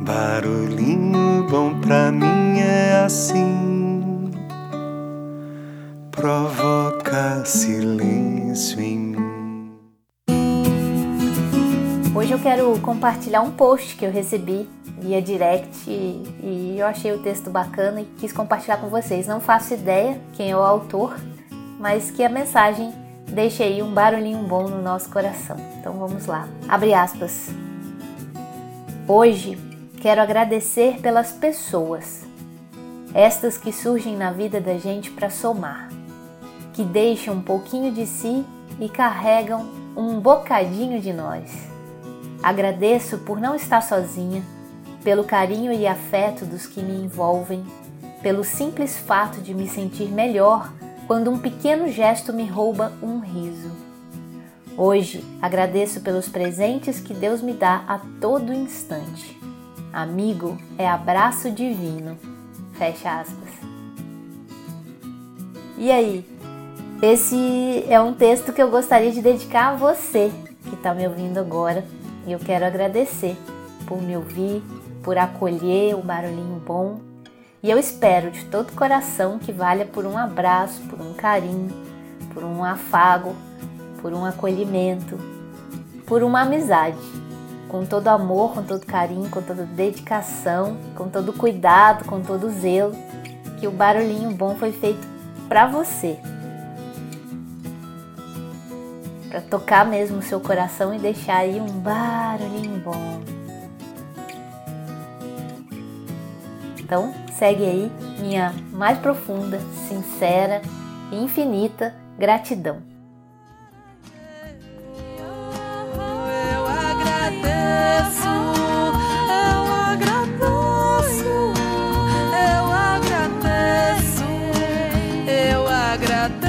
Barulhinho bom pra mim é assim, provoca silêncio em mim. Hoje eu quero compartilhar um post que eu recebi via direct e eu achei o texto bacana e quis compartilhar com vocês. Não faço ideia quem é o autor, mas que a mensagem deixe aí um barulhinho bom no nosso coração. Então vamos lá. Abre aspas. Hoje quero agradecer pelas pessoas, estas que surgem na vida da gente para somar, que deixam um pouquinho de si e carregam um bocadinho de nós. Agradeço por não estar sozinha, pelo carinho e afeto dos que me envolvem, pelo simples fato de me sentir melhor quando um pequeno gesto me rouba um riso. Hoje agradeço pelos presentes que Deus me dá a todo instante. Amigo é abraço divino. Fecha aspas. E aí? Esse é um texto que eu gostaria de dedicar a você que está me ouvindo agora e eu quero agradecer por me ouvir, por acolher o barulhinho bom e eu espero de todo coração que valha por um abraço, por um carinho, por um afago, por um acolhimento, por uma amizade com todo amor, com todo carinho, com toda dedicação, com todo cuidado, com todo zelo, que o barulhinho bom foi feito para você. Para tocar mesmo o seu coração e deixar aí um barulhinho bom. Então, segue aí minha mais profunda, sincera e infinita gratidão. Agradeço, eu agradeço.